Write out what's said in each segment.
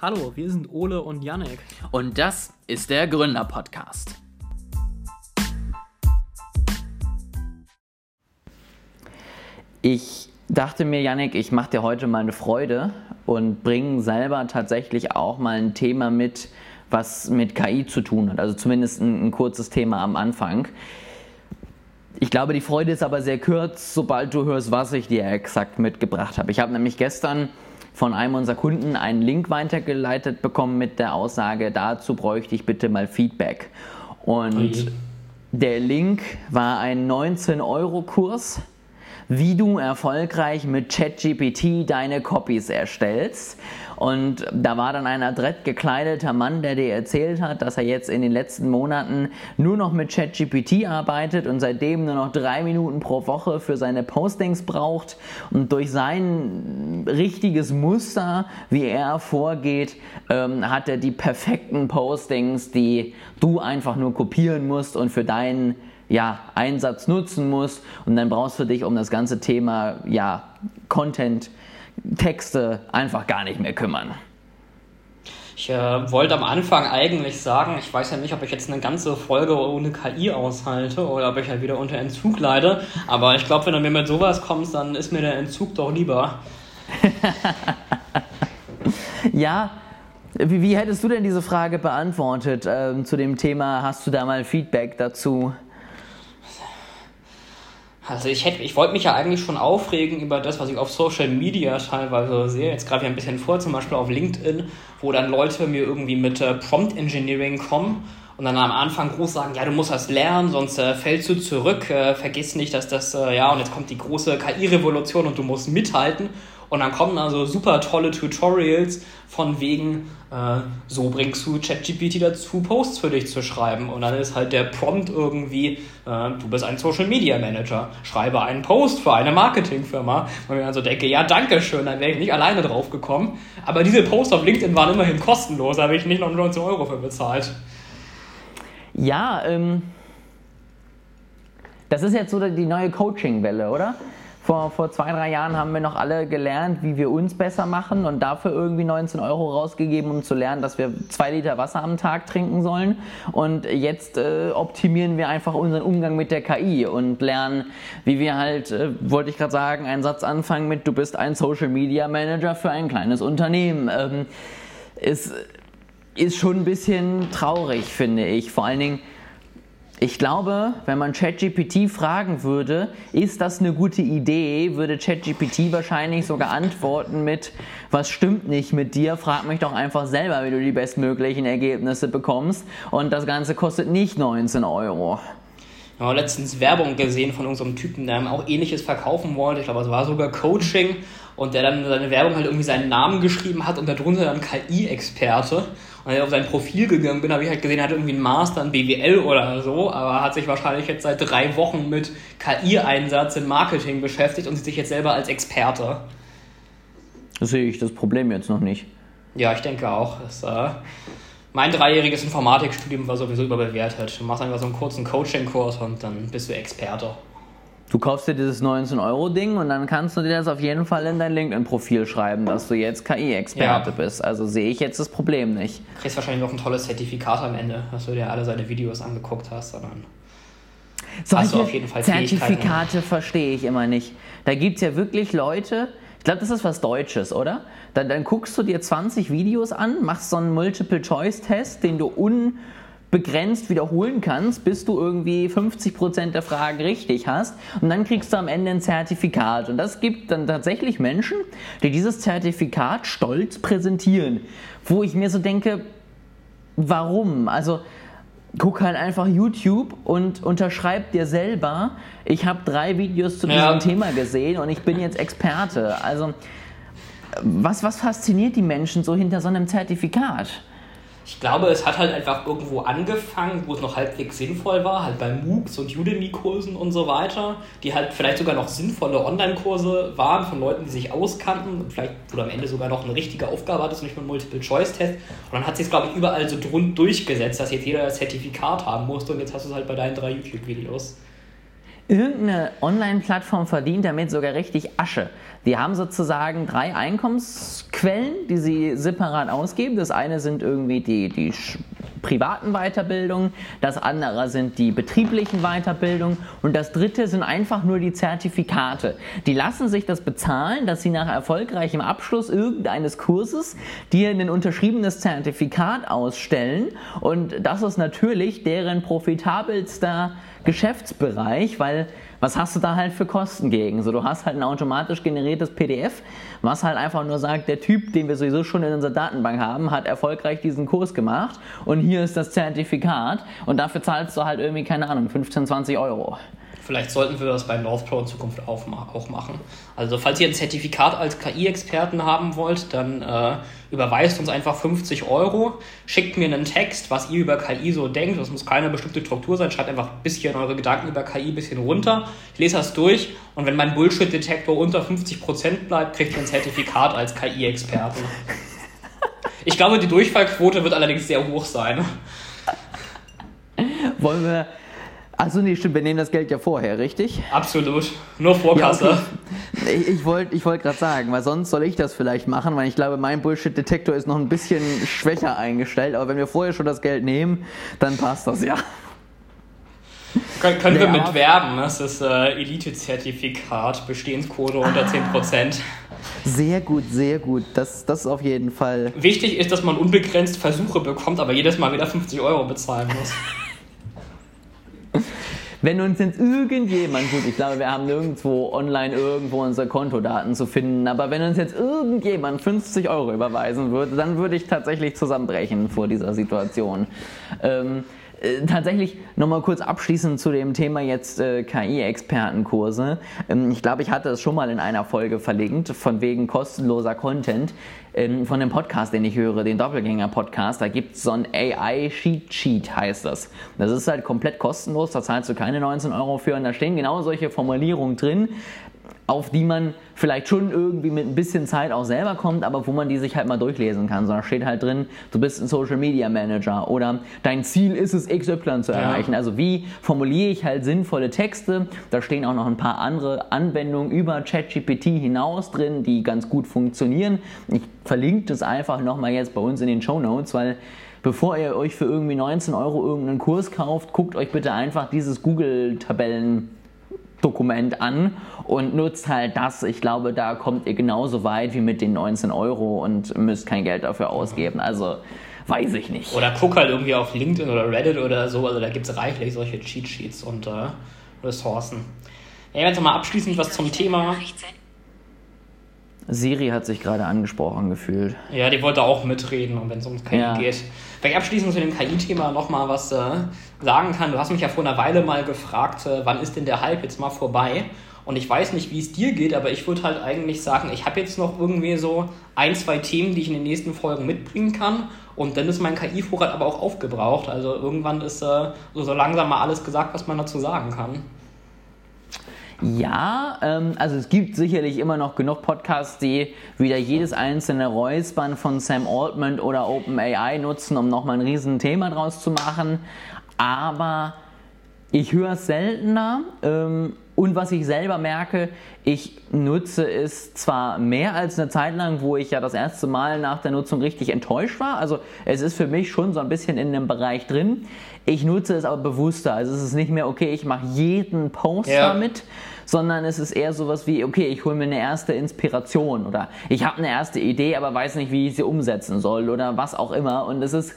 Hallo, wir sind Ole und Yannick. Und das ist der Gründer-Podcast. Ich dachte mir, Yannick, ich mache dir heute mal eine Freude und bringe selber tatsächlich auch mal ein Thema mit, was mit KI zu tun hat. Also zumindest ein, ein kurzes Thema am Anfang. Ich glaube, die Freude ist aber sehr kurz, sobald du hörst, was ich dir exakt mitgebracht habe. Ich habe nämlich gestern von einem unserer Kunden einen Link weitergeleitet bekommen mit der Aussage, dazu bräuchte ich bitte mal Feedback. Und okay. der Link war ein 19-Euro-Kurs, wie du erfolgreich mit ChatGPT deine Copies erstellst. Und da war dann ein adrett gekleideter Mann, der dir erzählt hat, dass er jetzt in den letzten Monaten nur noch mit ChatGPT arbeitet und seitdem nur noch drei Minuten pro Woche für seine Postings braucht. Und durch sein richtiges Muster, wie er vorgeht, ähm, hat er die perfekten Postings, die du einfach nur kopieren musst und für deinen ja, Einsatz nutzen musst. Und dann brauchst du dich um das ganze Thema ja, Content Texte einfach gar nicht mehr kümmern. Ich äh, wollte am Anfang eigentlich sagen, ich weiß ja nicht, ob ich jetzt eine ganze Folge ohne KI aushalte oder ob ich halt wieder unter Entzug leide, aber ich glaube, wenn du mir mit sowas kommst, dann ist mir der Entzug doch lieber. ja, wie, wie, hättest du denn diese Frage beantwortet ähm, zu dem Thema? Hast du da mal Feedback dazu? Also ich hätte, ich wollte mich ja eigentlich schon aufregen über das, was ich auf Social Media teilweise sehe. Jetzt greife ich ein bisschen vor, zum Beispiel auf LinkedIn, wo dann Leute mir irgendwie mit äh, Prompt Engineering kommen und dann am Anfang groß sagen, ja, du musst das lernen, sonst äh, fällst du zurück, äh, vergiss nicht, dass das, äh, ja, und jetzt kommt die große KI-Revolution und du musst mithalten. Und dann kommen also super tolle Tutorials von wegen, so bringst du ChatGPT dazu, Posts für dich zu schreiben. Und dann ist halt der Prompt irgendwie, äh, du bist ein Social Media Manager, schreibe einen Post für eine Marketingfirma. Und ich dann so denke, ja, danke schön, dann wäre ich nicht alleine drauf gekommen. Aber diese Posts auf LinkedIn waren immerhin kostenlos, da habe ich nicht noch 19 Euro für bezahlt. Ja, ähm, das ist jetzt so die neue Coaching-Welle, oder? Vor, vor zwei, drei Jahren haben wir noch alle gelernt, wie wir uns besser machen und dafür irgendwie 19 Euro rausgegeben, um zu lernen, dass wir zwei Liter Wasser am Tag trinken sollen. Und jetzt äh, optimieren wir einfach unseren Umgang mit der KI und lernen, wie wir halt, äh, wollte ich gerade sagen, einen Satz anfangen mit, du bist ein Social Media Manager für ein kleines Unternehmen. Ähm, ist, ist schon ein bisschen traurig, finde ich. Vor allen Dingen, ich glaube, wenn man ChatGPT fragen würde, ist das eine gute Idee, würde ChatGPT wahrscheinlich sogar antworten mit, was stimmt nicht mit dir, frag mich doch einfach selber, wie du die bestmöglichen Ergebnisse bekommst. Und das Ganze kostet nicht 19 Euro. Ich habe letztens Werbung gesehen von unserem Typen, der auch ähnliches verkaufen wollte. Ich glaube, es war sogar Coaching und der dann seine Werbung halt irgendwie seinen Namen geschrieben hat und darunter dann KI-Experte. Und ich auf sein Profil gegangen bin, habe ich halt gesehen, er hat irgendwie einen Master in BWL oder so, aber hat sich wahrscheinlich jetzt seit drei Wochen mit KI-Einsatz im Marketing beschäftigt und sieht sich jetzt selber als Experte. Das sehe ich das Problem jetzt noch nicht. Ja, ich denke auch. Das, äh, mein dreijähriges Informatikstudium war sowieso überbewertet. Du machst einfach so einen kurzen Coaching-Kurs und dann bist du Experte. Du kaufst dir dieses 19-Euro-Ding und dann kannst du dir das auf jeden Fall in dein LinkedIn-Profil schreiben, dass du jetzt KI-Experte ja. bist. Also sehe ich jetzt das Problem nicht. Du kriegst wahrscheinlich noch ein tolles Zertifikat am Ende, dass du dir alle seine Videos angeguckt hast, sondern Solche hast du auf jeden Fall Zertifikate verstehe ich immer nicht. Da gibt es ja wirklich Leute, ich glaube, das ist was Deutsches, oder? Dann, dann guckst du dir 20 Videos an, machst so einen Multiple-Choice-Test, den du un begrenzt wiederholen kannst, bis du irgendwie 50% der Fragen richtig hast und dann kriegst du am Ende ein Zertifikat und das gibt dann tatsächlich Menschen, die dieses Zertifikat stolz präsentieren, wo ich mir so denke, warum? Also guck halt einfach YouTube und unterschreib dir selber, ich habe drei Videos zu diesem ja. Thema gesehen und ich bin jetzt Experte. Also was, was fasziniert die Menschen so hinter so einem Zertifikat? Ich glaube, es hat halt einfach irgendwo angefangen, wo es noch halbwegs sinnvoll war, halt bei MOOCs und Udemy-Kursen und so weiter, die halt vielleicht sogar noch sinnvolle Online-Kurse waren von Leuten, die sich auskannten und vielleicht, wo du am Ende sogar noch eine richtige Aufgabe hattest und nicht nur Multiple-Choice-Test. Und dann hat sich es, glaube ich, überall so drund durchgesetzt, dass jetzt jeder das Zertifikat haben musste und jetzt hast du es halt bei deinen drei YouTube-Videos. irgendeine Online-Plattform verdient damit sogar richtig Asche. Die haben sozusagen drei Einkommensquellen, die sie separat ausgeben. Das eine sind irgendwie die, die privaten Weiterbildungen, das andere sind die betrieblichen Weiterbildungen und das dritte sind einfach nur die Zertifikate. Die lassen sich das bezahlen, dass sie nach erfolgreichem Abschluss irgendeines Kurses dir ein unterschriebenes Zertifikat ausstellen und das ist natürlich deren profitabelster Geschäftsbereich, weil was hast du da halt für Kosten gegen? So, du hast halt ein automatisch generiertes PDF, was halt einfach nur sagt, der Typ, den wir sowieso schon in unserer Datenbank haben, hat erfolgreich diesen Kurs gemacht und hier ist das Zertifikat und dafür zahlst du halt irgendwie, keine Ahnung, 15, 20 Euro. Vielleicht sollten wir das bei Northpro in Zukunft auch machen. Also falls ihr ein Zertifikat als KI-Experten haben wollt, dann äh, überweist uns einfach 50 Euro, schickt mir einen Text, was ihr über KI so denkt. Das muss keine bestimmte Struktur sein. Schreibt einfach ein bisschen eure Gedanken über KI ein bisschen runter. Ich lese das durch und wenn mein Bullshit-Detektor unter 50% bleibt, kriegt ihr ein Zertifikat als KI-Experten. Ich glaube, die Durchfallquote wird allerdings sehr hoch sein. Wollen wir Achso, nee, stimmt, wir nehmen das Geld ja vorher, richtig? Absolut. Nur Vorkasse. Ja, okay. Ich, ich wollte ich wollt gerade sagen, weil sonst soll ich das vielleicht machen, weil ich glaube, mein Bullshit-Detektor ist noch ein bisschen schwächer eingestellt. Aber wenn wir vorher schon das Geld nehmen, dann passt das ja. Können, können nee, wir mit werben. Ne? Das ist äh, Elite-Zertifikat, Bestehensquote unter ah, 10%. Sehr gut, sehr gut. Das, das ist auf jeden Fall. Wichtig ist, dass man unbegrenzt Versuche bekommt, aber jedes Mal wieder 50 Euro bezahlen muss. Wenn uns jetzt irgendjemand, gut, ich glaube, wir haben nirgendwo online irgendwo unsere Kontodaten zu finden, aber wenn uns jetzt irgendjemand 50 Euro überweisen würde, dann würde ich tatsächlich zusammenbrechen vor dieser Situation. Ähm, äh, tatsächlich nochmal kurz abschließend zu dem Thema jetzt äh, KI-Expertenkurse. Ähm, ich glaube, ich hatte es schon mal in einer Folge verlinkt, von wegen kostenloser Content ähm, von dem Podcast, den ich höre, den Doppelgänger-Podcast. Da gibt es so ein AI-Sheet-Sheet, heißt das. Das ist halt komplett kostenlos, da zahlst du keine 19 Euro für und da stehen genau solche Formulierungen drin, auf die man vielleicht schon irgendwie mit ein bisschen Zeit auch selber kommt, aber wo man die sich halt mal durchlesen kann. So, da steht halt drin, du bist ein Social Media Manager oder dein Ziel ist es, XY zu erreichen. Ja. Also wie formuliere ich halt sinnvolle Texte? Da stehen auch noch ein paar andere Anwendungen über ChatGPT hinaus drin, die ganz gut funktionieren. Ich verlinke das einfach nochmal jetzt bei uns in den Show Notes, weil bevor ihr euch für irgendwie 19 Euro irgendeinen Kurs kauft, guckt euch bitte einfach dieses Google-Tabellen Dokument an und nutzt halt das. Ich glaube, da kommt ihr genauso weit wie mit den 19 Euro und müsst kein Geld dafür ausgeben. Also weiß ich nicht. Oder guck halt irgendwie auf LinkedIn oder Reddit oder so. Also da gibt es reichlich solche Cheat Sheets und äh, Ressourcen. Ja, jetzt mal abschließend was zum Thema. Siri hat sich gerade angesprochen gefühlt. Ja, die wollte auch mitreden, wenn es um KI ja. geht. Wenn ich abschließend zu dem KI-Thema nochmal was äh, sagen kann, du hast mich ja vor einer Weile mal gefragt, äh, wann ist denn der Hype jetzt mal vorbei? Und ich weiß nicht, wie es dir geht, aber ich würde halt eigentlich sagen, ich habe jetzt noch irgendwie so ein, zwei Themen, die ich in den nächsten Folgen mitbringen kann. Und dann ist mein KI-Vorrat aber auch aufgebraucht. Also irgendwann ist äh, so langsam mal alles gesagt, was man dazu sagen kann. Ja, ähm, also es gibt sicherlich immer noch genug Podcasts, die wieder jedes einzelne Räuspern von Sam Altman oder OpenAI nutzen, um nochmal ein riesen Thema draus zu machen. Aber ich höre es seltener. Ähm, und was ich selber merke, ich nutze es zwar mehr als eine Zeit lang, wo ich ja das erste Mal nach der Nutzung richtig enttäuscht war. Also es ist für mich schon so ein bisschen in dem Bereich drin. Ich nutze es aber bewusster. Also es ist nicht mehr, okay, ich mache jeden Post ja. damit, sondern es ist eher sowas wie, okay, ich hole mir eine erste Inspiration oder ich habe eine erste Idee, aber weiß nicht, wie ich sie umsetzen soll oder was auch immer. Und es ist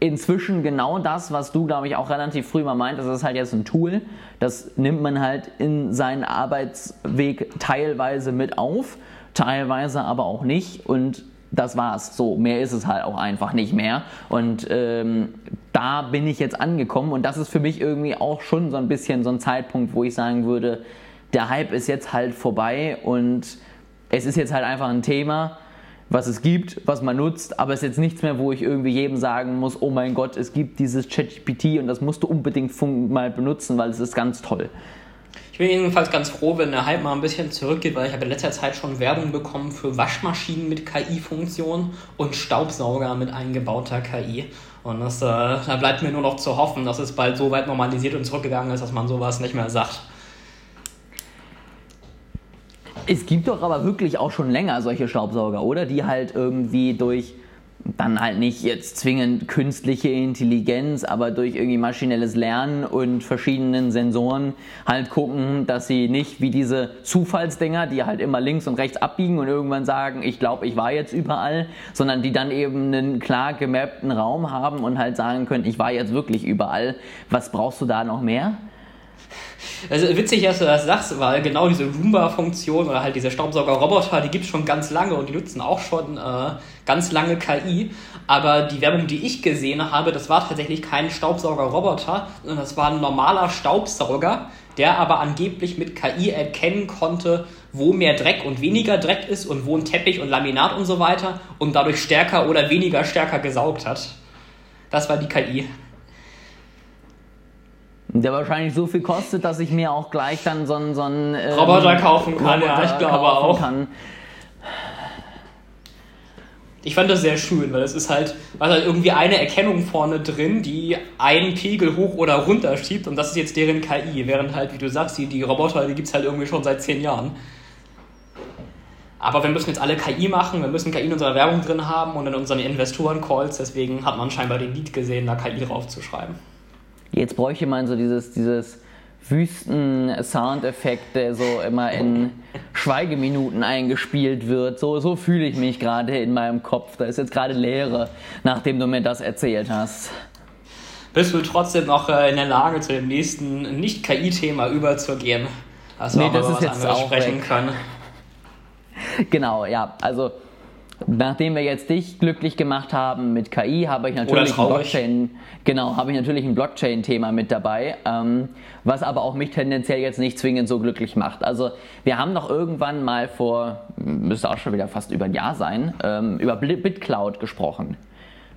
inzwischen genau das, was du, glaube ich, auch relativ früh mal meintest, das ist halt jetzt ein Tool, das nimmt man halt in seinen Arbeitsweg teilweise mit auf, teilweise aber auch nicht. Und das war's. So, mehr ist es halt auch einfach nicht mehr. Und ähm, da bin ich jetzt angekommen. Und das ist für mich irgendwie auch schon so ein bisschen so ein Zeitpunkt, wo ich sagen würde, der Hype ist jetzt halt vorbei. Und es ist jetzt halt einfach ein Thema, was es gibt, was man nutzt, aber es ist jetzt nichts mehr, wo ich irgendwie jedem sagen muss, oh mein Gott, es gibt dieses ChatGPT und das musst du unbedingt mal benutzen, weil es ist ganz toll. Ich bin jedenfalls ganz froh, wenn der Hype mal ein bisschen zurückgeht, weil ich habe in letzter Zeit schon Werbung bekommen für Waschmaschinen mit KI-Funktion und Staubsauger mit eingebauter KI. Und das, äh, da bleibt mir nur noch zu hoffen, dass es bald so weit normalisiert und zurückgegangen ist, dass man sowas nicht mehr sagt. Es gibt doch aber wirklich auch schon länger solche Staubsauger, oder? Die halt irgendwie durch dann halt nicht jetzt zwingend künstliche Intelligenz, aber durch irgendwie maschinelles Lernen und verschiedenen Sensoren halt gucken, dass sie nicht wie diese Zufallsdinger, die halt immer links und rechts abbiegen und irgendwann sagen, ich glaube, ich war jetzt überall, sondern die dann eben einen klar gemappten Raum haben und halt sagen können, ich war jetzt wirklich überall. Was brauchst du da noch mehr? Also witzig, dass du das sagst, weil genau diese Roomba-Funktion oder halt diese Staubsauger-Roboter, die gibt es schon ganz lange und die nutzen auch schon äh, ganz lange KI. Aber die Werbung, die ich gesehen habe, das war tatsächlich kein Staubsauger-Roboter, sondern das war ein normaler Staubsauger, der aber angeblich mit KI erkennen konnte, wo mehr Dreck und weniger Dreck ist und wo ein Teppich und Laminat und so weiter und dadurch stärker oder weniger stärker gesaugt hat. Das war die KI. Der wahrscheinlich so viel kostet, dass ich mir auch gleich dann so einen, so einen ähm, Roboter kaufen kann, Roboter ja, ich glaube auch. Kann. Ich fand das sehr schön, weil es ist halt, was halt irgendwie eine Erkennung vorne drin, die einen Pegel hoch oder runter schiebt und das ist jetzt deren KI, während halt, wie du sagst, die, die Roboter, die gibt es halt irgendwie schon seit zehn Jahren. Aber wir müssen jetzt alle KI machen, wir müssen KI in unserer Werbung drin haben und in unseren Investoren-Calls, deswegen hat man scheinbar den Lied gesehen, da KI draufzuschreiben. Jetzt bräuchte man so dieses, dieses Wüsten-Soundeffekt, der so immer in Schweigeminuten eingespielt wird. So, so fühle ich mich gerade in meinem Kopf. Da ist jetzt gerade Leere, nachdem du mir das erzählt hast. Bist du trotzdem noch äh, in der Lage, zu dem nächsten Nicht-KI-Thema überzugehen? Also nee, das ist jetzt auch sprechen weg. können. Genau, ja. Also Nachdem wir jetzt dich glücklich gemacht haben mit KI, habe ich natürlich ein Blockchain, genau, habe ich natürlich ein Blockchain-Thema mit dabei, ähm, was aber auch mich tendenziell jetzt nicht zwingend so glücklich macht. Also wir haben noch irgendwann mal vor, müsste auch schon wieder fast über ein Jahr sein, ähm, über BitCloud gesprochen.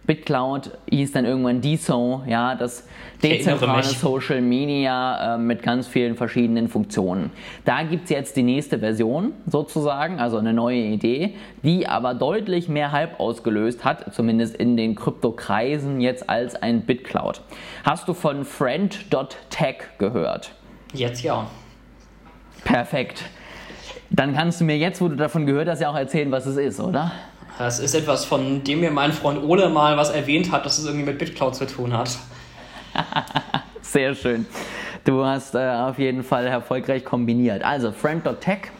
BitCloud hieß dann irgendwann DSO, ja, das dezentrale Social Media äh, mit ganz vielen verschiedenen Funktionen. Da gibt es jetzt die nächste Version sozusagen, also eine neue Idee, die aber deutlich mehr Hype ausgelöst hat, zumindest in den Kryptokreisen jetzt als ein BitCloud. Hast du von Friend.tech gehört? Jetzt ja. Perfekt. Dann kannst du mir jetzt, wo du davon gehört hast, ja auch erzählen, was es ist, oder? Das ist etwas, von dem mir mein Freund Ole mal was erwähnt hat, dass es irgendwie mit BitCloud zu tun hat. Sehr schön. Du hast äh, auf jeden Fall erfolgreich kombiniert. Also, Friend.tech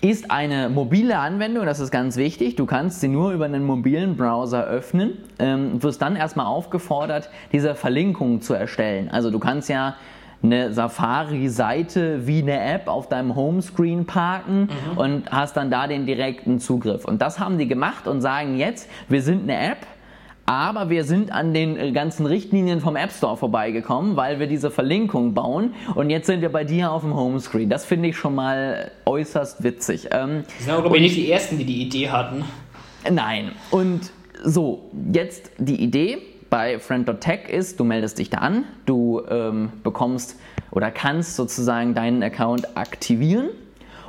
ist eine mobile Anwendung, das ist ganz wichtig. Du kannst sie nur über einen mobilen Browser öffnen, ähm, wirst dann erstmal aufgefordert, diese Verlinkung zu erstellen. Also du kannst ja eine Safari-Seite wie eine App auf deinem Homescreen parken mhm. und hast dann da den direkten Zugriff. Und das haben die gemacht und sagen jetzt, wir sind eine App, aber wir sind an den äh, ganzen Richtlinien vom App Store vorbeigekommen, weil wir diese Verlinkung bauen und jetzt sind wir bei dir auf dem Homescreen. Das finde ich schon mal äußerst witzig. Ähm, das sind aber, nicht die Ersten, die die Idee hatten. Nein. Und so, jetzt die Idee bei Friend.tech ist, du meldest dich da an, du ähm, bekommst oder kannst sozusagen deinen Account aktivieren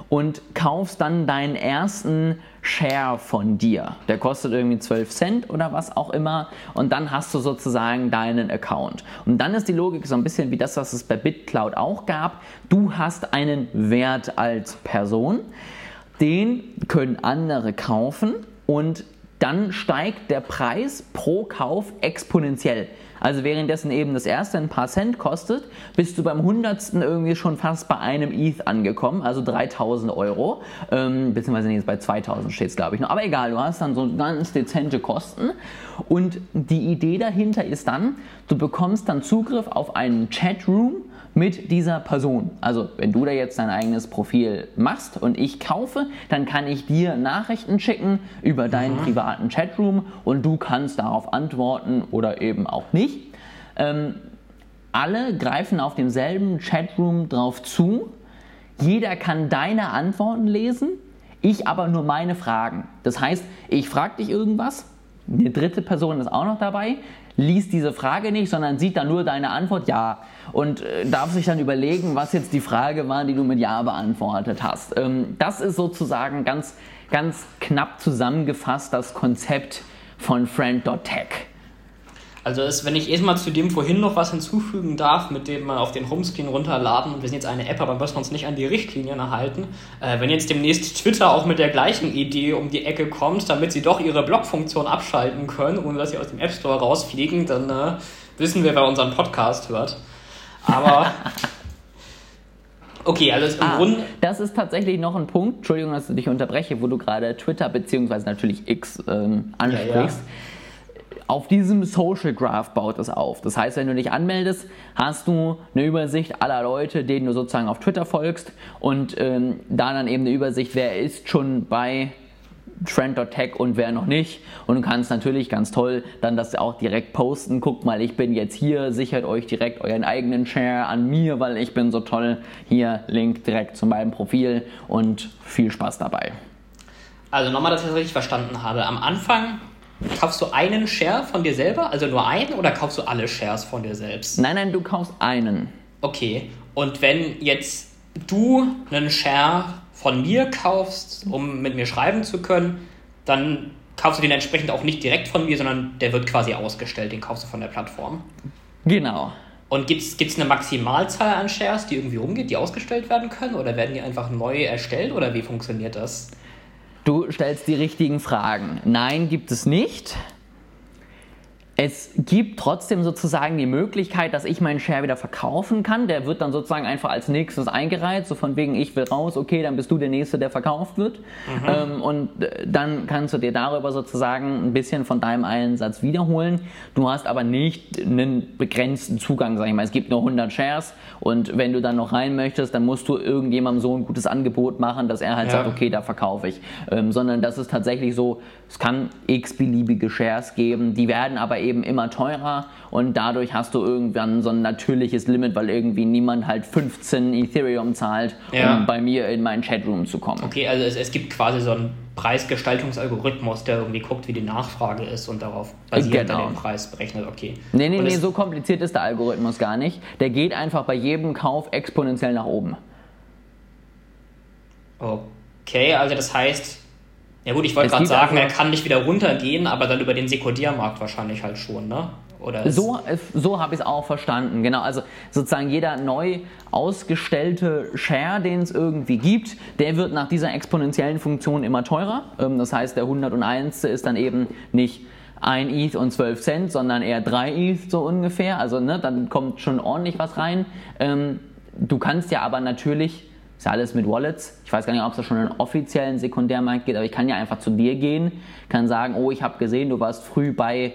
und kaufst dann deinen ersten Share von dir. Der kostet irgendwie 12 Cent oder was auch immer und dann hast du sozusagen deinen Account. Und dann ist die Logik so ein bisschen wie das, was es bei BitCloud auch gab. Du hast einen Wert als Person, den können andere kaufen und dann steigt der Preis pro Kauf exponentiell. Also währenddessen eben das erste ein paar Cent kostet, bist du beim hundertsten irgendwie schon fast bei einem ETH angekommen, also 3000 Euro, ähm, beziehungsweise jetzt bei 2000 steht es glaube ich noch. Aber egal, du hast dann so ganz dezente Kosten und die Idee dahinter ist dann, du bekommst dann Zugriff auf einen Chatroom, mit dieser Person. Also wenn du da jetzt dein eigenes Profil machst und ich kaufe, dann kann ich dir Nachrichten schicken über deinen mhm. privaten Chatroom und du kannst darauf antworten oder eben auch nicht. Ähm, alle greifen auf demselben Chatroom drauf zu. Jeder kann deine Antworten lesen, ich aber nur meine Fragen. Das heißt, ich frage dich irgendwas, eine dritte Person ist auch noch dabei, liest diese Frage nicht, sondern sieht dann nur deine Antwort Ja und äh, darf sich dann überlegen, was jetzt die Frage war, die du mit Ja beantwortet hast. Ähm, das ist sozusagen ganz, ganz knapp zusammengefasst das Konzept von Friend.tech. Also ist, wenn ich erstmal zu dem vorhin noch was hinzufügen darf, mit dem man auf den Homescreen runterladen, wir sind jetzt eine App, aber müssen uns nicht an die Richtlinien halten. Äh, wenn jetzt demnächst Twitter auch mit der gleichen Idee um die Ecke kommt, damit sie doch ihre Blog-Funktion abschalten können, ohne dass sie aus dem App Store rausfliegen, dann äh, wissen wir, wer unseren Podcast hört. Aber Okay, alles im ah, Grunde. Das ist tatsächlich noch ein Punkt, Entschuldigung, dass ich dich unterbreche, wo du gerade Twitter bzw. natürlich X ähm, ansprichst. Ja, ja. Auf diesem Social Graph baut es auf. Das heißt, wenn du dich anmeldest, hast du eine Übersicht aller Leute, denen du sozusagen auf Twitter folgst und ähm, da dann eben eine Übersicht, wer ist schon bei Trend.tech und wer noch nicht. Und du kannst natürlich ganz toll dann das auch direkt posten. Guckt mal, ich bin jetzt hier, sichert euch direkt euren eigenen Share an mir, weil ich bin so toll. Hier, Link direkt zu meinem Profil und viel Spaß dabei. Also nochmal, dass ich das richtig verstanden habe. Am Anfang kaufst du einen Share von dir selber, also nur einen, oder kaufst du alle Shares von dir selbst? Nein, nein, du kaufst einen. Okay. Und wenn jetzt du einen Share von mir kaufst, um mit mir schreiben zu können, dann kaufst du den entsprechend auch nicht direkt von mir, sondern der wird quasi ausgestellt, den kaufst du von der Plattform. Genau. Und gibt es eine Maximalzahl an Shares, die irgendwie rumgeht, die ausgestellt werden können? Oder werden die einfach neu erstellt? Oder wie funktioniert das? Du stellst die richtigen Fragen. Nein, gibt es nicht. Es gibt trotzdem sozusagen die Möglichkeit, dass ich meinen Share wieder verkaufen kann. Der wird dann sozusagen einfach als nächstes eingereiht, so von wegen, ich will raus, okay, dann bist du der Nächste, der verkauft wird. Mhm. Ähm, und äh, dann kannst du dir darüber sozusagen ein bisschen von deinem Einsatz wiederholen. Du hast aber nicht einen begrenzten Zugang, sag ich mal. Es gibt nur 100 Shares und wenn du dann noch rein möchtest, dann musst du irgendjemandem so ein gutes Angebot machen, dass er halt ja. sagt, okay, da verkaufe ich. Ähm, sondern das ist tatsächlich so, es kann x-beliebige Shares geben, die werden aber eben immer teurer und dadurch hast du irgendwann so ein natürliches Limit, weil irgendwie niemand halt 15 Ethereum zahlt, ja. um bei mir in meinen Chatroom zu kommen. Okay, also es, es gibt quasi so einen Preisgestaltungsalgorithmus, der irgendwie guckt, wie die Nachfrage ist und darauf basiert genau. den Preis berechnet. Okay. Nee, nee, und nee, so kompliziert ist der Algorithmus gar nicht. Der geht einfach bei jedem Kauf exponentiell nach oben. Okay, also das heißt, ja gut, ich wollte gerade sagen, er kann nicht wieder runtergehen, aber dann über den Sekundärmarkt wahrscheinlich halt schon, ne? Oder so so habe ich es auch verstanden, genau. Also sozusagen jeder neu ausgestellte Share, den es irgendwie gibt, der wird nach dieser exponentiellen Funktion immer teurer. Ähm, das heißt, der 101. ist dann eben nicht ein ETH und 12 Cent, sondern eher 3 ETH so ungefähr. Also ne, dann kommt schon ordentlich was rein. Ähm, du kannst ja aber natürlich ist ja alles mit Wallets. Ich weiß gar nicht, ob es da schon einen offiziellen Sekundärmarkt gibt, aber ich kann ja einfach zu dir gehen, kann sagen, oh, ich habe gesehen, du warst früh bei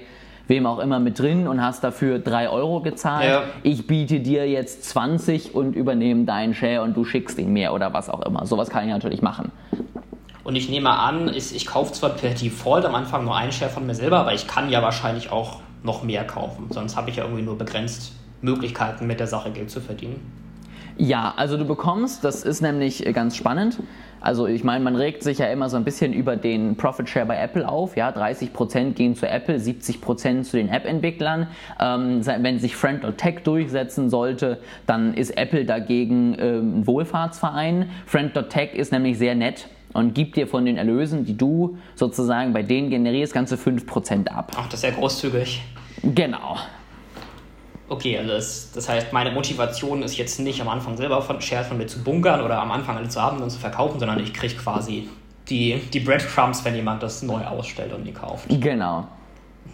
wem auch immer mit drin und hast dafür 3 Euro gezahlt. Ja. Ich biete dir jetzt 20 und übernehme deinen Share und du schickst ihn mir oder was auch immer. Sowas kann ich natürlich machen. Und ich nehme an, ich, ich kaufe zwar per Default am Anfang nur einen Share von mir selber, aber ich kann ja wahrscheinlich auch noch mehr kaufen. Sonst habe ich ja irgendwie nur begrenzt Möglichkeiten, mit der Sache Geld zu verdienen. Ja, also du bekommst, das ist nämlich äh, ganz spannend. Also ich meine, man regt sich ja immer so ein bisschen über den Profit Share bei Apple auf. Ja, 30% gehen zu Apple, 70% zu den App-Entwicklern. Ähm, wenn sich Friend Tech durchsetzen sollte, dann ist Apple dagegen ähm, ein Wohlfahrtsverein. Friend Tech ist nämlich sehr nett und gibt dir von den Erlösen, die du sozusagen bei denen generierst, ganze 5% ab. Ach, das ist ja großzügig. Genau. Okay, also das, das, heißt, meine Motivation ist jetzt nicht am Anfang selber von Shares von mir zu bunkern oder am Anfang alle zu haben und zu verkaufen, sondern ich kriege quasi die, die Breadcrumbs, wenn jemand das neu ausstellt und die kauft. Genau.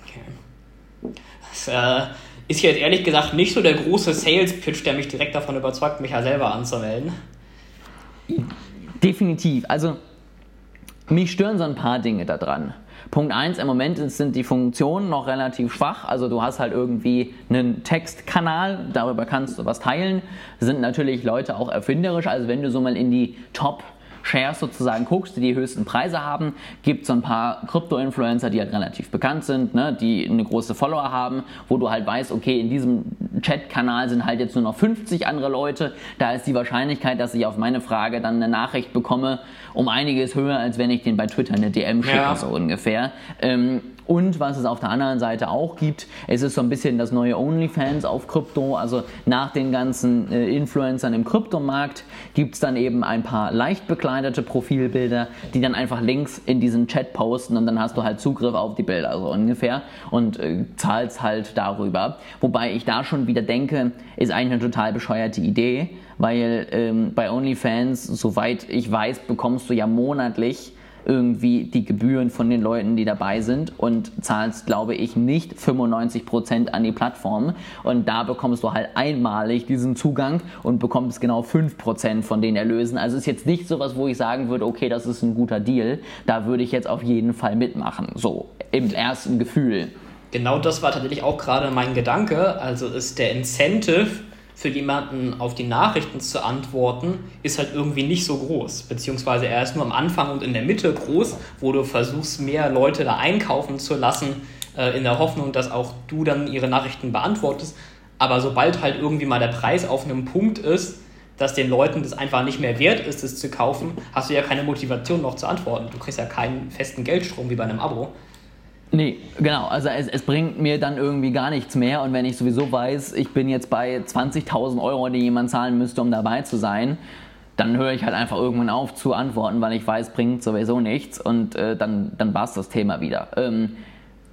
Okay. Das äh, ist jetzt ehrlich gesagt nicht so der große Sales-Pitch, der mich direkt davon überzeugt, mich ja selber anzumelden. Definitiv. Also, mich stören so ein paar Dinge daran. Punkt 1, im Moment sind die Funktionen noch relativ schwach. Also du hast halt irgendwie einen Textkanal, darüber kannst du was teilen. Sind natürlich Leute auch erfinderisch. Also wenn du so mal in die Top Shares sozusagen guckst, die die höchsten Preise haben, gibt es so ein paar Krypto-Influencer, die halt relativ bekannt sind, ne, die eine große Follower haben, wo du halt weißt, okay, in diesem Chat-Kanal sind halt jetzt nur noch 50 andere Leute. Da ist die Wahrscheinlichkeit, dass ich auf meine Frage dann eine Nachricht bekomme, um einiges höher, als wenn ich den bei Twitter eine DM schicke, ja. so ungefähr. Ähm, Und was es auf der anderen Seite auch gibt, es ist so ein bisschen das neue OnlyFans auf Krypto. Also nach den ganzen äh, Influencern im Kryptomarkt gibt es dann eben ein paar leicht bekleidete Profilbilder, die dann einfach Links in diesen Chat posten und dann hast du halt Zugriff auf die Bilder so ungefähr und äh, zahlst halt darüber. Wobei ich da schon wieder denke, ist eigentlich eine total bescheuerte Idee, weil ähm, bei OnlyFans, soweit ich weiß, bekommst du ja monatlich irgendwie die Gebühren von den Leuten, die dabei sind und zahlst, glaube ich, nicht 95% an die Plattform. Und da bekommst du halt einmalig diesen Zugang und bekommst genau 5% von den Erlösen. Also ist jetzt nicht sowas, wo ich sagen würde, okay, das ist ein guter Deal. Da würde ich jetzt auf jeden Fall mitmachen. So, im ersten Gefühl. Genau das war tatsächlich auch gerade mein Gedanke. Also ist der Incentive für jemanden auf die Nachrichten zu antworten, ist halt irgendwie nicht so groß. Beziehungsweise er ist nur am Anfang und in der Mitte groß, wo du versuchst, mehr Leute da einkaufen zu lassen, äh, in der Hoffnung, dass auch du dann ihre Nachrichten beantwortest. Aber sobald halt irgendwie mal der Preis auf einem Punkt ist, dass den Leuten das einfach nicht mehr wert ist, es zu kaufen, hast du ja keine Motivation noch zu antworten. Du kriegst ja keinen festen Geldstrom wie bei einem Abo. Nee, genau. Also es, es, bringt mir dann irgendwie gar nichts mehr. Und wenn ich sowieso weiß, ich bin jetzt bei 20.000 Euro, die jemand zahlen müsste, um dabei zu sein, dann höre ich halt einfach irgendwann auf zu antworten, weil ich weiß, bringt sowieso nichts. Und äh, dann, dann war es das Thema wieder. Ähm,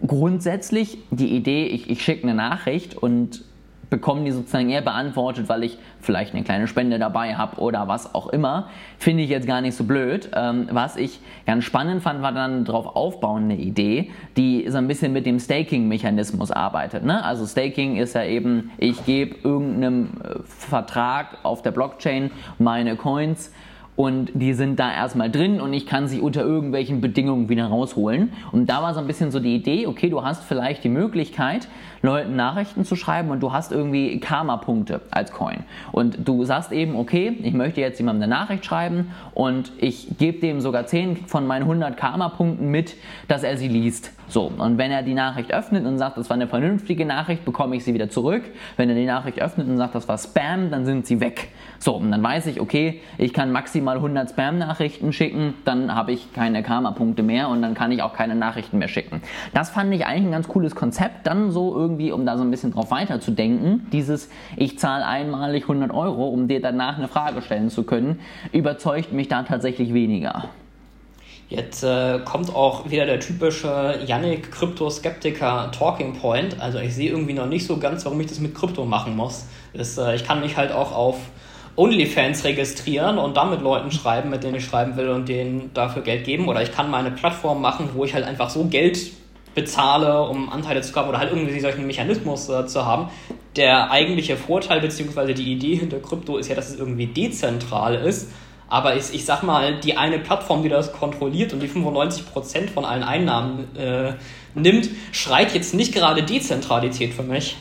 grundsätzlich die Idee, ich, ich schicke eine Nachricht und bekommen die sozusagen eher beantwortet, weil ich vielleicht eine kleine Spende dabei habe oder was auch immer, finde ich jetzt gar nicht so blöd. Ähm, was ich ganz spannend fand, war dann darauf aufbauende Idee, die so ein bisschen mit dem Staking-Mechanismus arbeitet. Ne? Also Staking ist ja eben, ich gebe irgendeinem äh, Vertrag auf der Blockchain meine Coins und die sind da erstmal drin und ich kann sie unter irgendwelchen Bedingungen wieder rausholen. Und da war so ein bisschen so die Idee, okay, du hast vielleicht die Möglichkeit, Leuten Nachrichten zu schreiben und du hast irgendwie Karma-Punkte als Coin. Und du sagst eben, okay, ich möchte jetzt jemandem eine Nachricht schreiben und ich gebe dem sogar 10 von meinen 100 Karma-Punkten mit, dass er sie liest. So, und wenn er die Nachricht öffnet und sagt, das war eine vernünftige Nachricht, bekomme ich sie wieder zurück. Wenn er die Nachricht öffnet und sagt, das war Spam, dann sind sie weg. So, und dann weiß ich, okay, ich kann maximal 100 Spam-Nachrichten schicken, dann habe ich keine Karma-Punkte mehr und dann kann ich auch keine Nachrichten mehr schicken. Das fand ich eigentlich ein ganz cooles Konzept, dann so irgendwie, um da so ein bisschen drauf weiterzudenken, dieses, ich zahle einmalig 100 Euro, um dir danach eine Frage stellen zu können, überzeugt mich da tatsächlich weniger. Jetzt äh, kommt auch wieder der typische Yannick Krypto-Skeptiker Talking Point. Also ich sehe irgendwie noch nicht so ganz, warum ich das mit Krypto machen muss. Das, äh, ich kann mich halt auch auf OnlyFans registrieren und dann mit Leuten schreiben, mit denen ich schreiben will und denen dafür Geld geben. Oder ich kann meine Plattform machen, wo ich halt einfach so Geld bezahle, um Anteile zu kaufen oder halt irgendwie solchen Mechanismus äh, zu haben. Der eigentliche Vorteil bzw. die Idee hinter Krypto ist ja, dass es irgendwie dezentral ist aber ich, ich sag mal, die eine Plattform, die das kontrolliert und die 95% von allen Einnahmen äh, nimmt, schreit jetzt nicht gerade Dezentralität für mich.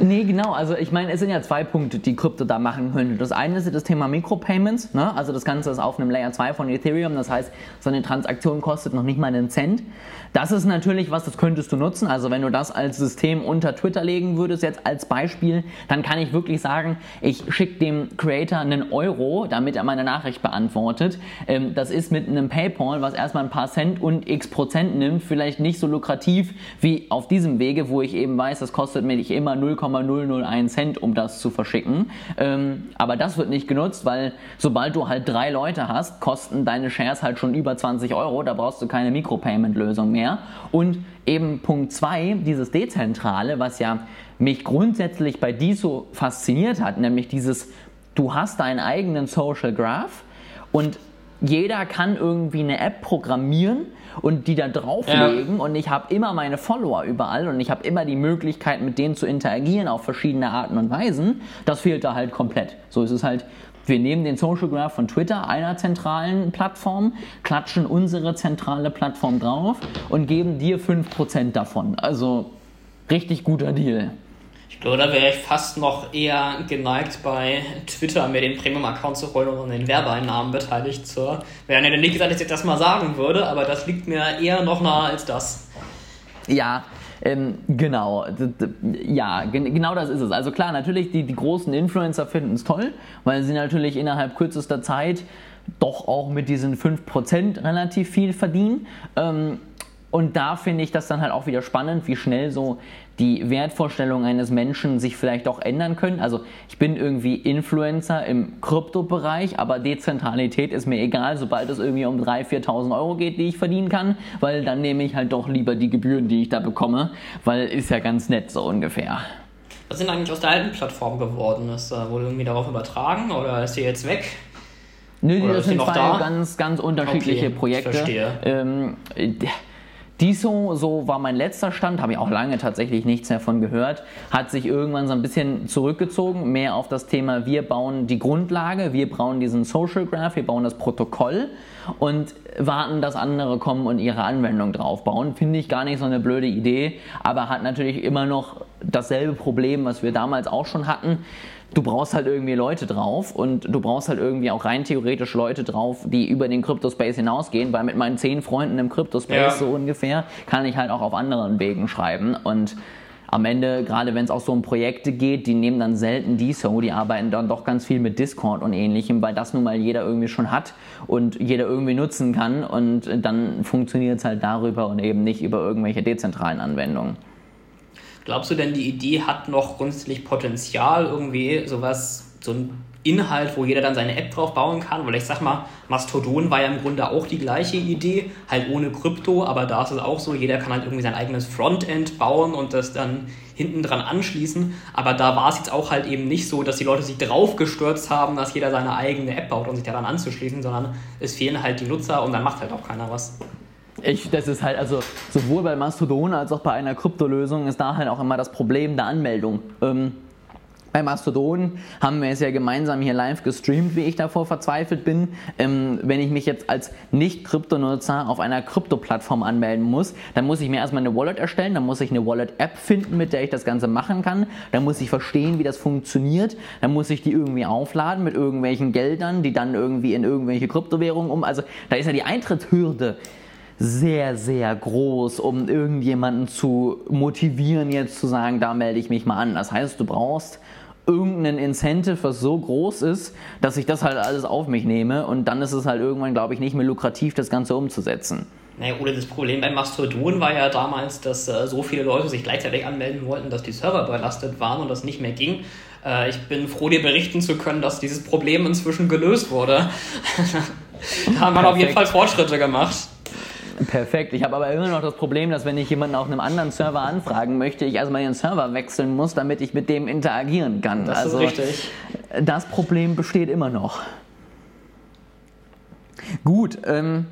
Nee, genau. Also ich meine, es sind ja zwei Punkte, die Krypto da machen könnte. Das eine ist das Thema Micropayments. Ne? Also das Ganze ist auf einem Layer 2 von Ethereum. Das heißt, so eine Transaktion kostet noch nicht mal einen Cent. Das ist natürlich was, das könntest du nutzen. Also wenn du das als System unter Twitter legen würdest, jetzt als Beispiel, dann kann ich wirklich sagen, ich schicke dem Creator einen Euro, damit er meine Nachricht beantwortet. Ähm, das ist mit einem PayPal, was erstmal ein paar Cent und x Prozent nimmt, vielleicht nicht so lukrativ wie auf diesem Wege, wo ich eben weiß, das kostet mir nicht immer 0, 0,001 Cent, um das zu verschicken. Ähm, aber das wird nicht genutzt, weil sobald du halt drei Leute hast, kosten deine Shares halt schon über 20 Euro. Da brauchst du keine Micropayment-Lösung mehr. Und eben Punkt 2, dieses Dezentrale, was ja mich grundsätzlich bei DISO fasziniert hat, nämlich dieses, du hast deinen eigenen Social Graph und jeder kann irgendwie eine App programmieren und die da drauflegen ja. und ich habe immer meine Follower überall und ich habe immer die Möglichkeit mit denen zu interagieren auf verschiedene Arten und Weisen. Das fehlt da halt komplett. So ist es halt wir nehmen den Social Graph von Twitter, einer zentralen Plattform, klatschen unsere zentrale Plattform drauf und geben dir 5% davon. Also richtig guter Deal. Ich glaube, da wäre ich fast noch eher geneigt, bei Twitter mir den Premium-Account zu holen und an den Werbeeinnahmen beteiligt zu werden. Ja, nicht gesagt, dass ich das mal sagen würde, aber das liegt mir eher noch nahe als das. Ja, ähm, genau, ja, genau das ist es. Also klar, natürlich, die, die großen Influencer finden es toll, weil sie natürlich innerhalb kürzester Zeit doch auch mit diesen 5% relativ viel verdienen. Ähm, Und da finde ich das dann halt auch wieder spannend, wie schnell so die Wertvorstellungen eines Menschen sich vielleicht auch ändern können. Also ich bin irgendwie Influencer im Kryptobereich, aber Dezentralität ist mir egal, sobald es irgendwie um 3.000, 4.000 Euro geht, die ich verdienen kann, weil dann nehme ich halt doch lieber die Gebühren, die ich da bekomme, weil ist ja ganz nett so ungefähr. Was sind eigentlich aus der alten Plattform geworden? Ist äh, wurde irgendwie darauf übertragen oder ist die jetzt weg? Nö, das sind zwei da? ganz, ganz unterschiedliche okay, Projekte. Ich verstehe. Ähm, DISO, so war mein letzter Stand, habe ich auch lange tatsächlich nichts mehr von gehört, hat sich irgendwann so ein bisschen zurückgezogen, mehr auf das Thema, wir bauen die Grundlage, wir bauen diesen Social Graph, wir bauen das Protokoll und warten, dass andere kommen und ihre Anwendung draufbauen. Finde ich gar nicht so eine blöde Idee, aber hat natürlich immer noch dasselbe Problem, was wir damals auch schon hatten du brauchst halt irgendwie Leute drauf und du brauchst halt irgendwie auch rein theoretisch Leute drauf, die über den Crypto-Space hinausgehen, weil mit meinen zehn Freunden im Crypto-Space ja. so ungefähr kann ich halt auch auf anderen Wegen schreiben und am Ende, gerade wenn es auch so um Projekte geht, die nehmen dann selten die so, die arbeiten dann doch ganz viel mit Discord und ähnlichem, weil das nun mal jeder irgendwie schon hat und jeder irgendwie nutzen kann und dann funktioniert es halt darüber und eben nicht über irgendwelche dezentralen Anwendungen. Glaubst du denn, die Idee hat noch grundsätzlich Potenzial, irgendwie sowas, so ein Inhalt, wo jeder dann seine App drauf bauen kann? Weil ich sag mal, Mastodon war ja im Grunde auch die gleiche Idee, halt ohne Krypto, aber da ist es auch so, jeder kann halt irgendwie sein eigenes Frontend bauen und das dann hinten dran anschließen. Aber da war es jetzt auch halt eben nicht so, dass die Leute sich drauf gestürzt haben, dass jeder seine eigene App baut, um sich daran anzuschließen, sondern es fehlen halt die Nutzer und dann macht halt auch keiner was. Ich, das ist halt, also sowohl bei Mastodon als auch bei einer Kryptolösung ist da halt auch immer das Problem der Anmeldung. Ähm, bei Mastodon haben wir es ja gemeinsam hier live gestreamt, wie ich davor verzweifelt bin. Ähm, wenn ich mich jetzt als Nicht-Kryptonutzer auf einer Krypto-Plattform anmelden muss, dann muss ich mir erstmal eine Wallet erstellen, dann muss ich eine Wallet-App finden, mit der ich das Ganze machen kann, dann muss ich verstehen, wie das funktioniert, dann muss ich die irgendwie aufladen mit irgendwelchen Geldern, die dann irgendwie in irgendwelche Kryptowährungen um. Also da ist ja die Eintrittshürde sehr, sehr groß, um irgendjemanden zu motivieren, jetzt zu sagen, da melde ich mich mal an. Das heißt, du brauchst irgendeinen Incentive, was so groß ist, dass ich das halt alles auf mich nehme und dann ist es halt irgendwann, glaube ich, nicht mehr lukrativ, das Ganze umzusetzen. Naja, oder das Problem beim Mastodon war ja damals, dass äh, so viele Leute sich gleichzeitig anmelden wollten, dass die Server überlastet waren und das nicht mehr ging. Äh, ich bin froh, dir berichten zu können, dass dieses Problem inzwischen gelöst wurde. da haben wir auf jeden Fall Fortschritte gemacht. Perfekt. Ich habe aber immer noch das Problem, dass wenn ich jemanden auf einem anderen Server anfragen möchte, ich erstmal den Server wechseln muss, damit ich mit dem interagieren kann. Das also, ist richtig. Das Problem besteht immer noch. Gut, ähm,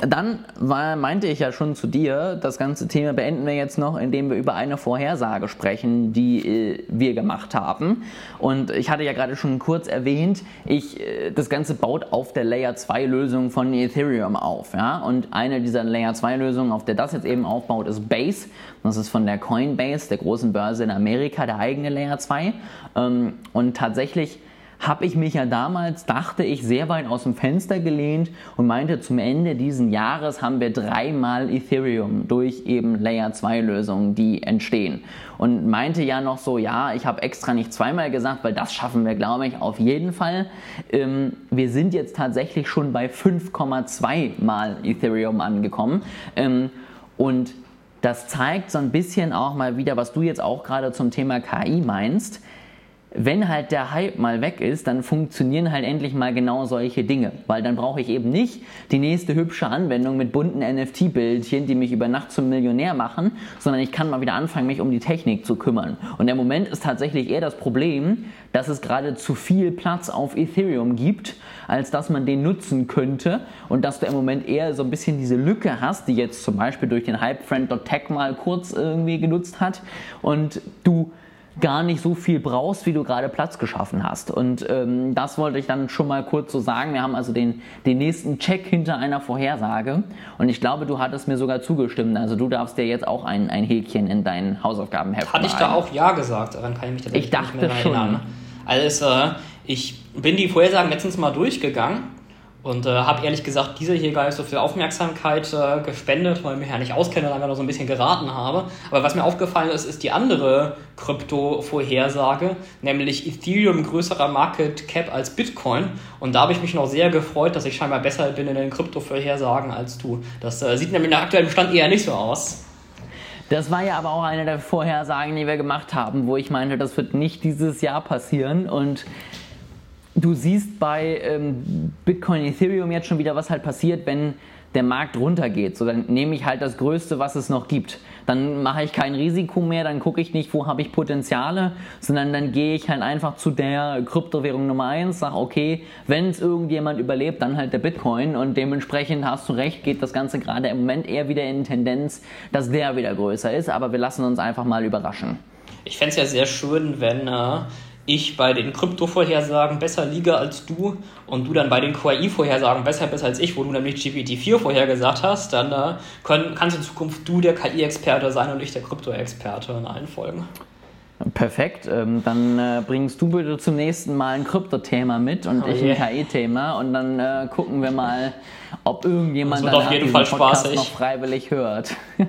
dann war, meinte ich ja schon zu dir, das ganze Thema beenden wir jetzt noch, indem wir über eine Vorhersage sprechen, die äh, wir gemacht haben. Und ich hatte ja gerade schon kurz erwähnt, ich, äh, das Ganze baut auf der Layer 2 Lösung von Ethereum auf. Ja? Und eine dieser Layer 2 Lösungen, auf der das jetzt eben aufbaut, ist Base. Das ist von der Coinbase, der großen Börse in Amerika, der eigene Layer 2. Ähm, und tatsächlich habe ich mich ja damals, dachte ich, sehr weit aus dem Fenster gelehnt und meinte, zum Ende dieses Jahres haben wir dreimal Ethereum durch eben Layer 2 Lösungen, die entstehen. Und meinte ja noch so, ja, ich habe extra nicht zweimal gesagt, weil das schaffen wir, glaube ich, auf jeden Fall. Ähm, wir sind jetzt tatsächlich schon bei 5,2 mal Ethereum angekommen. Ähm, und das zeigt so ein bisschen auch mal wieder, was du jetzt auch gerade zum Thema KI meinst wenn halt der Hype mal weg ist, dann funktionieren halt endlich mal genau solche Dinge. Weil dann brauche ich eben nicht die nächste hübsche Anwendung mit bunten NFT-Bildchen, die mich über Nacht zum Millionär machen, sondern ich kann mal wieder anfangen, mich um die Technik zu kümmern. Und der Moment ist tatsächlich eher das Problem, dass es gerade zu viel Platz auf Ethereum gibt, als dass man den nutzen könnte und dass du im Moment eher so ein bisschen diese Lücke hast, die jetzt zum Beispiel durch den Hypefriend.tech mal kurz irgendwie genutzt hat und du gar nicht so viel brauchst, wie du gerade Platz geschaffen hast. Und ähm, das wollte ich dann schon mal kurz so sagen. Wir haben also den, den nächsten Check hinter einer Vorhersage. Und ich glaube, du hattest mir sogar zugestimmt. Also du darfst dir jetzt auch ein, ein Häkchen in dein Hausaufgabenheft Hatte ich da auch Ja gesagt? Daran kann ich mich tatsächlich ich dachte nicht mehr erinnern. Schon. Also äh, ich bin die Vorhersagen letztens mal durchgegangen Und äh, habe ehrlich gesagt diese hier gar nicht so viel Aufmerksamkeit äh, gespendet, weil ich mich ja nicht auskenne und einfach nur so ein bisschen geraten habe. Aber was mir aufgefallen ist, ist die andere Krypto-Vorhersage, nämlich Ethereum größerer Market Cap als Bitcoin. Und da habe ich mich noch sehr gefreut, dass ich scheinbar besser bin in den Krypto-Vorhersagen als du. Das äh, sieht nämlich nach aktuellem Stand eher nicht so aus. Das war ja aber auch eine der Vorhersagen, die wir gemacht haben, wo ich meinte, das wird nicht dieses Jahr passieren. Und du siehst bei ähm, Bitcoin, Ethereum jetzt schon wieder, was halt passiert, wenn der Markt runtergeht. So, dann nehme ich halt das Größte, was es noch gibt. Dann mache ich kein Risiko mehr, dann gucke ich nicht, wo habe ich Potenziale, sondern dann gehe ich halt einfach zu der Kryptowährung Nummer 1, sage, okay, wenn es irgendjemand überlebt, dann halt der Bitcoin und dementsprechend hast du recht, geht das Ganze gerade im Moment eher wieder in Tendenz, dass der wieder größer ist, aber wir lassen uns einfach mal überraschen. Ich fände es ja sehr schön, wenn äh, ich bei den Krypto-Vorhersagen besser liege als du und du dann bei den KI-Vorhersagen besser bist als ich, wo du nämlich GPT-4 vorhergesagt hast, dann äh, können, kannst in Zukunft du der KI-Experte sein und ich der Krypto-Experte in allen Folgen. Perfekt, ähm, dann äh, bringst du bitte zum nächsten Mal ein Krypto-Thema mit und oh ich yeah. ein KI-Thema und dann äh, gucken wir mal, ob irgendjemand das auf jeden Fall Podcast spaßig. noch freiwillig hört.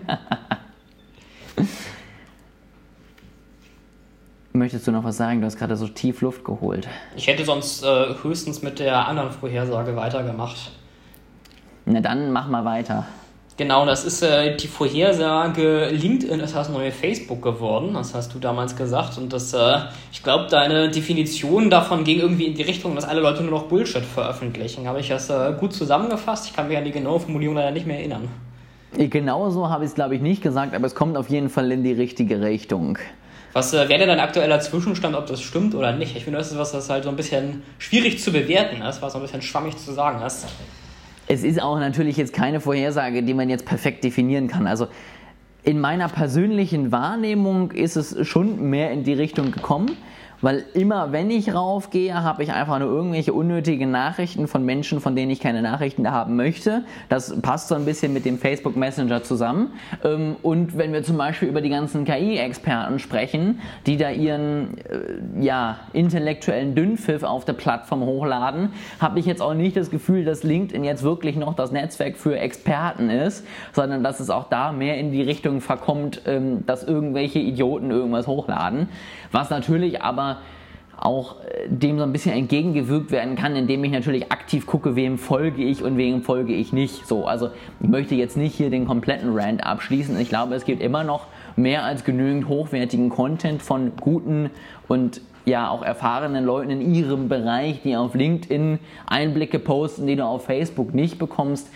Möchtest du noch was sagen? Du hast gerade so tief Luft geholt. Ich hätte sonst äh, höchstens mit der anderen Vorhersage weitergemacht. Na dann mach mal weiter. Genau, das ist äh, die Vorhersage LinkedIn ist das neue Facebook geworden. Das hast du damals gesagt. Und das, äh, ich glaube, deine Definition davon ging irgendwie in die Richtung, dass alle Leute nur noch Bullshit veröffentlichen. Habe ich das äh, gut zusammengefasst? Ich kann mich an die genaue Formulierung leider nicht mehr erinnern. Genau so habe ich es, glaube ich, nicht gesagt, aber es kommt auf jeden Fall in die richtige Richtung. Was äh, wäre denn dein aktueller Zwischenstand, ob das stimmt oder nicht? Ich finde, das ist was, das halt so ein bisschen schwierig zu bewerten ist, was so ein bisschen schwammig zu sagen ist. Es ist auch natürlich jetzt keine Vorhersage, die man jetzt perfekt definieren kann. Also in meiner persönlichen Wahrnehmung ist es schon mehr in die Richtung gekommen. Weil immer, wenn ich raufgehe, habe ich einfach nur irgendwelche unnötigen Nachrichten von Menschen, von denen ich keine Nachrichten haben möchte. Das passt so ein bisschen mit dem Facebook Messenger zusammen. Ähm, und wenn wir zum Beispiel über die ganzen KI-Experten sprechen, die da ihren äh, ja, intellektuellen Dünnpfiff auf der Plattform hochladen, habe ich jetzt auch nicht das Gefühl, dass LinkedIn jetzt wirklich noch das Netzwerk für Experten ist, sondern dass es auch da mehr in die Richtung verkommt, ähm, dass irgendwelche Idioten irgendwas hochladen. Was natürlich aber auch äh, dem so ein bisschen entgegengewirkt werden kann, indem ich natürlich aktiv gucke, wem folge ich und wem folge ich nicht. So, also ich möchte jetzt nicht hier den kompletten Rant abschließen. Ich glaube, es gibt immer noch mehr als genügend hochwertigen Content von guten und ja auch erfahrenen Leuten in ihrem Bereich, die auf LinkedIn Einblicke posten, die du auf Facebook nicht bekommst.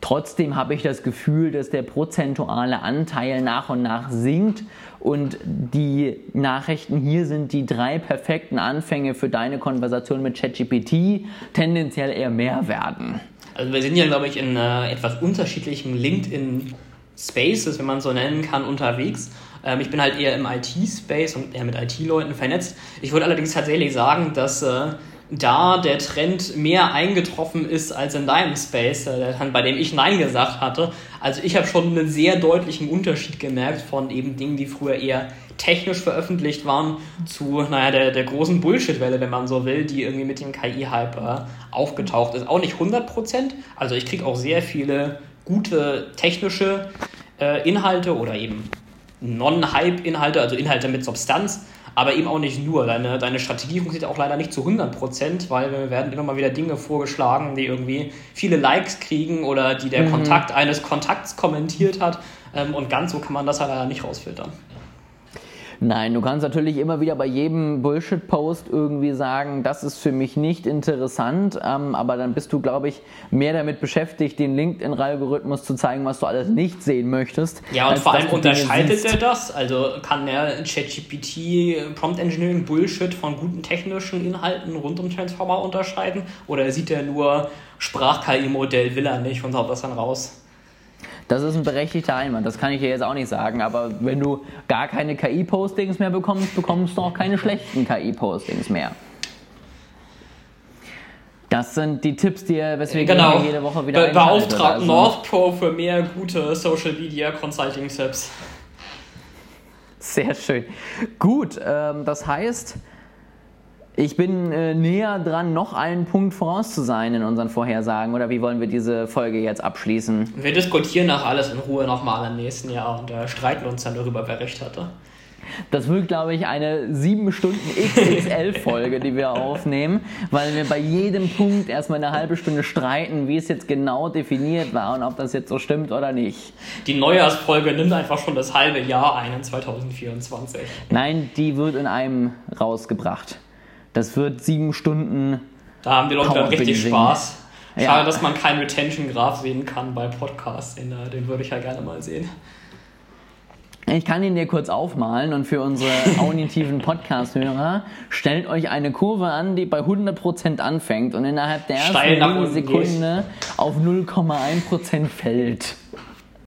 Trotzdem habe ich das Gefühl, dass der prozentuale Anteil nach und nach sinkt und die Nachrichten hier sind die drei perfekten Anfänge für deine Konversation mit ChatGPT tendenziell eher mehr werden. Also wir sind ja, glaube ich, in äh, etwas unterschiedlichen LinkedIn Spaces, wenn man so nennen kann, unterwegs. Ähm, ich bin halt eher im IT-Space und eher mit IT-Leuten vernetzt. Ich würde allerdings tatsächlich sagen, dass äh, da der Trend mehr eingetroffen ist als in deinem Space, äh, bei dem ich Nein gesagt hatte. Also ich habe schon einen sehr deutlichen Unterschied gemerkt von eben Dingen, die früher eher technisch veröffentlicht waren, zu naja, der, der großen Bullshit-Welle, wenn man so will, die irgendwie mit dem KI-Hype äh, aufgetaucht ist. Auch nicht 100%, also ich kriege auch sehr viele gute technische äh, Inhalte oder eben Non-Hype-Inhalte, also Inhalte mit Substanz, aber eben auch nicht nur. Deine, deine Strategie funktioniert auch leider nicht zu 100%, weil wir werden immer mal wieder Dinge vorgeschlagen, die irgendwie viele Likes kriegen oder die der mhm. Kontakt eines Kontakts kommentiert hat. Ähm, und ganz so kann man das halt leider nicht rausfiltern. Nein, du kannst natürlich immer wieder bei jedem Bullshit-Post irgendwie sagen, das ist für mich nicht interessant, ähm, aber dann bist du, glaube ich, mehr damit beschäftigt, den LinkedIn-Algorithmus zu zeigen, was du alles nicht sehen möchtest. Ja, und vor allem unterscheidet er das? Also kann der ChatGPT Prompt Engineering Bullshit von guten technischen Inhalten rund um Transformer unterscheiden? Oder sieht er nur Sprach-KI-Modell, will er nicht und haut das dann raus? Das ist ein berechtigter Einwand, das kann ich dir jetzt auch nicht sagen. Aber wenn du gar keine KI-Postings mehr bekommst, bekommst du auch keine schlechten KI-Postings mehr. Das sind die Tipps, die weswegen genau. jede Woche wieder Be Beauftragt also. Northpro für mehr gute Social Media Consulting Tipps. Sehr schön. Gut, ähm, das heißt, Ich bin äh, näher dran, noch einen Punkt voraus zu sein in unseren Vorhersagen. Oder wie wollen wir diese Folge jetzt abschließen? Wir diskutieren nach alles in Ruhe nochmal im nächsten Jahr und äh, streiten uns dann darüber, wer recht hatte. Das wird, glaube ich, eine 7 Stunden XXL-Folge, die wir aufnehmen, weil wir bei jedem Punkt erstmal eine halbe Stunde streiten, wie es jetzt genau definiert war und ob das jetzt so stimmt oder nicht. Die Neujahrsfolge nimmt einfach schon das halbe Jahr ein in 2024. Nein, die wird in einem rausgebracht. Das wird sieben Stunden. Da haben die Leute dann richtig. Spaß. Schade, Ja. dass man keinen Retention-Graph sehen kann bei Podcasts. Den, äh, den würde ich ja gerne mal sehen. Ich kann ihn dir kurz aufmalen und für unsere auditiven Podcast-Hörer stellt euch eine Kurve an, die bei 100% anfängt und innerhalb der ersten unten Millisekunde auf 0,1% fällt.